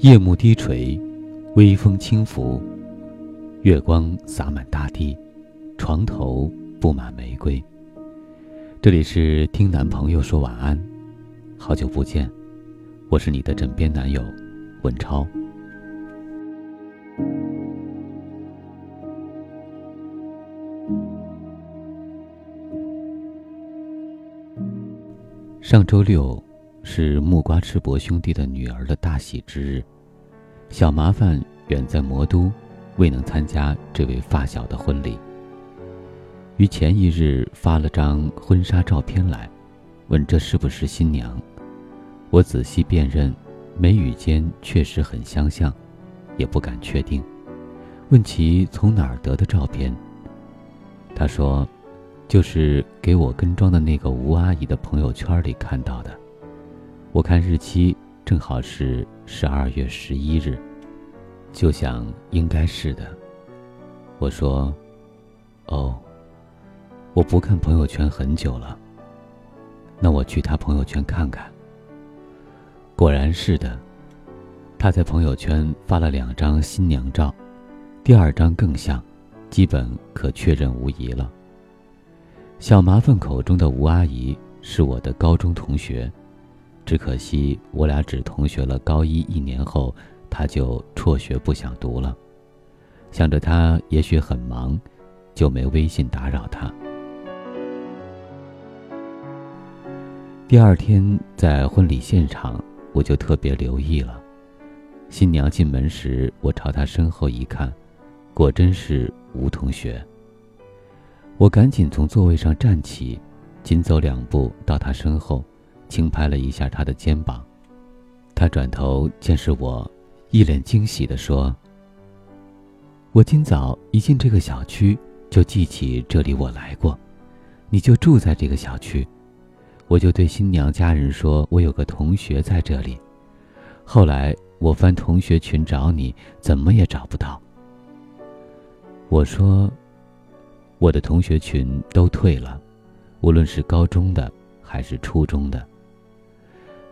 夜幕低垂，微风轻拂，月光洒满大地，床头布满玫瑰。这里是听男朋友说晚安，好久不见，我是你的枕边男友文超。上周六。是木瓜赤膊兄弟的女儿的大喜之日，小麻烦远在魔都，未能参加这位发小的婚礼。于前一日发了张婚纱照片来，问这是不是新娘。我仔细辨认，眉宇间确实很相像，也不敢确定。问其从哪儿得的照片，他说，就是给我跟妆的那个吴阿姨的朋友圈里看到的。我看日期正好是十二月十一日，就想应该是的。我说：“哦，我不看朋友圈很久了。那我去他朋友圈看看。”果然是的，他在朋友圈发了两张新娘照，第二张更像，基本可确认无疑了。小麻烦口中的吴阿姨是我的高中同学。只可惜我俩只同学了高一一年后，他就辍学不想读了。想着他也许很忙，就没微信打扰他。第二天在婚礼现场，我就特别留意了。新娘进门时，我朝她身后一看，果真是吴同学。我赶紧从座位上站起，紧走两步到她身后。轻拍了一下他的肩膀，他转头见是我，一脸惊喜地说：“我今早一进这个小区，就记起这里我来过，你就住在这个小区，我就对新娘家人说，我有个同学在这里。后来我翻同学群找你，怎么也找不到。我说，我的同学群都退了，无论是高中的还是初中的。”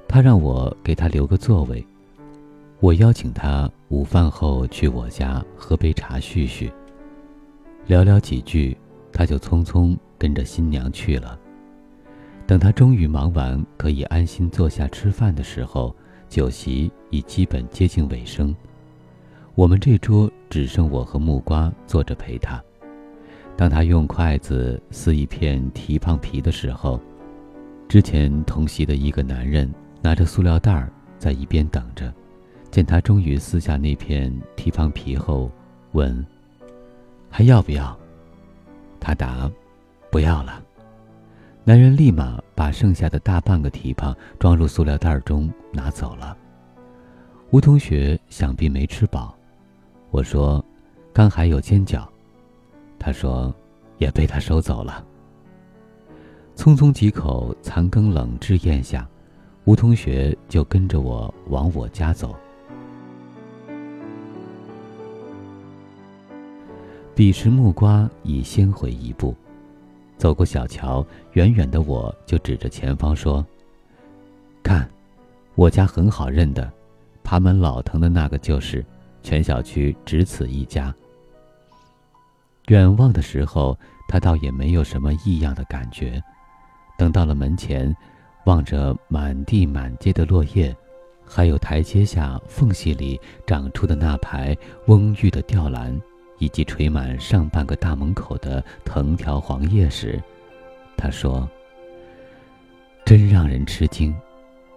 他让我给他留个座位，我邀请他午饭后去我家喝杯茶叙叙。聊聊几句，他就匆匆跟着新娘去了。等他终于忙完，可以安心坐下吃饭的时候，酒席已基本接近尾声。我们这桌只剩我和木瓜坐着陪他。当他用筷子撕一片蹄膀皮的时候，之前同席的一个男人。拿着塑料袋在一边等着，见他终于撕下那片蹄膀皮后，问：“还要不要？”他答：“不要了。”男人立马把剩下的大半个蹄膀装入塑料袋中拿走了。吴同学想必没吃饱，我说：“刚还有煎饺。”他说：“也被他收走了。”匆匆几口残羹冷炙咽下。吴同学就跟着我往我家走。彼时木瓜已先回一步，走过小桥，远远的我就指着前方说：“看，我家很好认的，爬满老藤的那个就是，全小区只此一家。”远望的时候，他倒也没有什么异样的感觉。等到了门前。望着满地满街的落叶，还有台阶下缝隙里长出的那排蓊郁的吊兰，以及垂满上半个大门口的藤条黄叶时，他说：“真让人吃惊。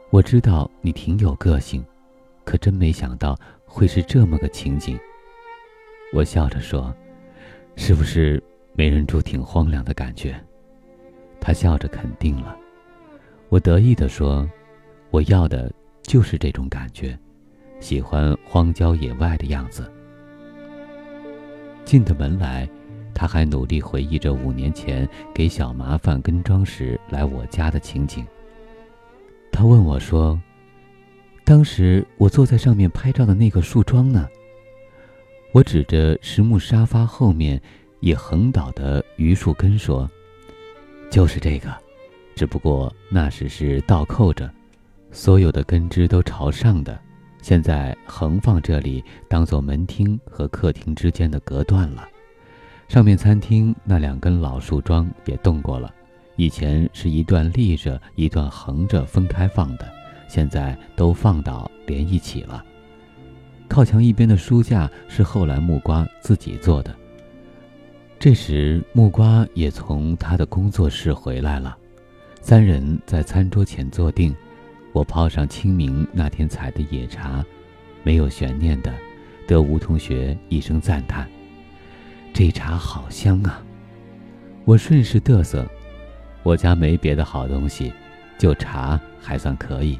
我知道你挺有个性，可真没想到会是这么个情景。”我笑着说：“是不是没人住挺荒凉的感觉？”他笑着肯定了。我得意地说：“我要的就是这种感觉，喜欢荒郊野外的样子。”进的门来，他还努力回忆着五年前给小麻烦跟妆时来我家的情景。他问我说：“当时我坐在上面拍照的那个树桩呢？”我指着实木沙发后面已横倒的榆树根说：“就是这个。”只不过那时是倒扣着，所有的根枝都朝上的，现在横放这里当做门厅和客厅之间的隔断了。上面餐厅那两根老树桩也动过了，以前是一段立着，一段横着分开放的，现在都放倒连一起了。靠墙一边的书架是后来木瓜自己做的。这时木瓜也从他的工作室回来了，三人在餐桌前坐定，我泡上清明那天采的野茶，没有悬念的，得吴同学一声赞叹。这茶好香啊！我顺势嘚瑟，我家没别的好东西，就茶还算可以。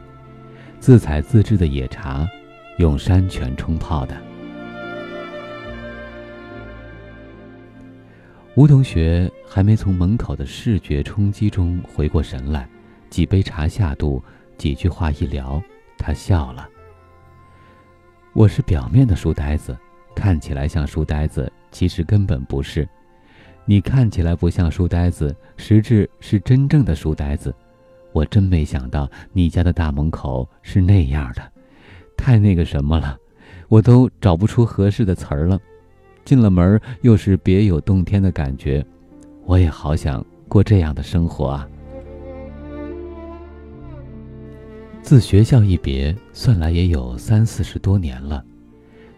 自采自制的野茶，用山泉冲泡的。吴同学还没从门口的视觉冲击中回过神来，几杯茶下肚，几句话一聊，他笑了。我是表面的书呆子，看起来像书呆子。其实根本不是，你看起来不像书呆子，实质是真正的书呆子。我真没想到你家的大门口是那样的，太那个什么了，我都找不出合适的词儿了。进了门又是别有洞天的感觉，我也好想过这样的生活啊。自学校一别，算来也有三四十多年了，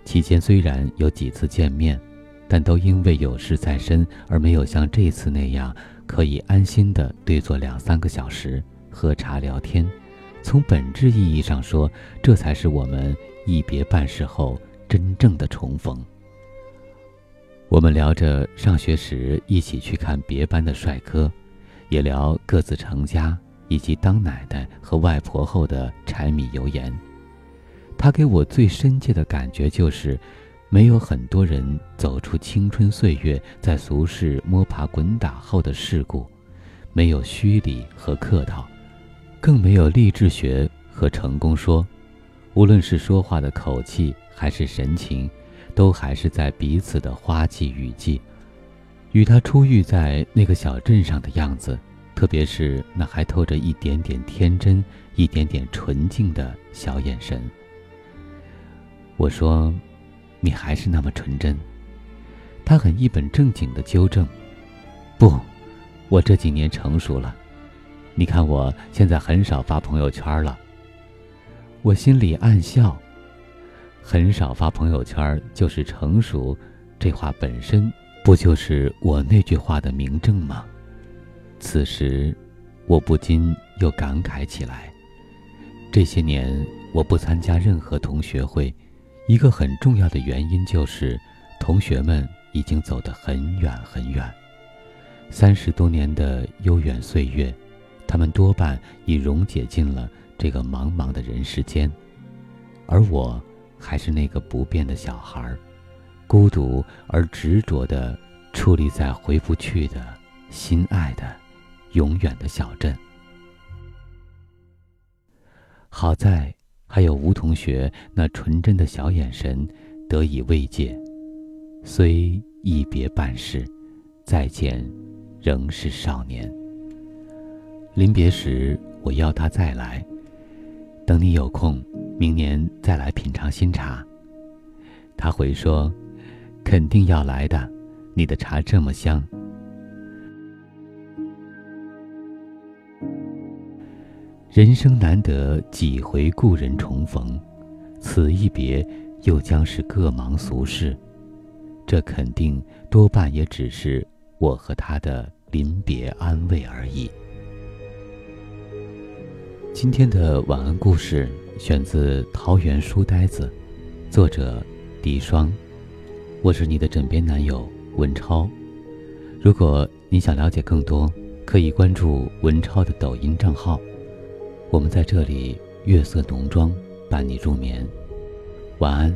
期间虽然有几次见面。但都因为有事在身，而没有像这次那样可以安心的对坐两三个小时喝茶聊天。从本质意义上说，这才是我们一别半世后真正的重逢。我们聊着上学时一起去看别班的帅哥，也聊各自成家以及当奶奶和外婆后的柴米油盐。他给我最深切的感觉就是。没有很多人走出青春岁月，在俗世摸爬滚打后的世故，没有虚礼和客套，更没有励志学和成功说。无论是说话的口气还是神情，都还是在彼此的花季雨季，与他初遇在那个小镇上的样子，特别是那还透着一点点天真、一点点纯净的小眼神。我说。你还是那么纯真，他很一本正经的纠正：“不，我这几年成熟了。你看我现在很少发朋友圈了。”我心里暗笑，很少发朋友圈就是成熟，这话本身不就是我那句话的明证吗？此时，我不禁又感慨起来：这些年我不参加任何同学会。一个很重要的原因就是，同学们已经走得很远很远。三十多年的悠远岁月，他们多半已溶解进了这个茫茫的人世间，而我还是那个不变的小孩，孤独而执着地矗立在回不去的心爱的、永远的小镇。好在。还有吴同学那纯真的小眼神得以慰藉，虽一别半世，再见仍是少年。临别时，我邀他再来，等你有空，明年再来品尝新茶。他回说，肯定要来的，你的茶这么香。人生难得几回故人重逢，此一别又将是各忙俗事，这肯定多半也只是我和他的临别安慰而已。今天的晚安故事选自《桃园书呆子》，作者狄双，我是你的枕边男友文超。如果你想了解更多，可以关注文超的抖音账号。我们在这里，月色浓妆，伴你入眠。晚安，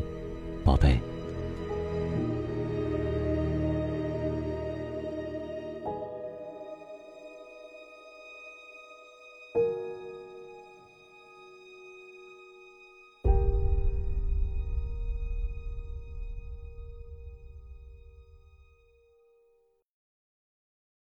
宝贝。